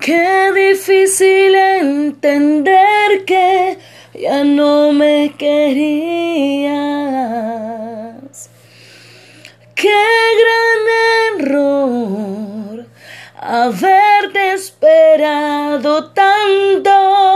Qué difícil entender que ya no me querías. Qué gran error haberte esperado tanto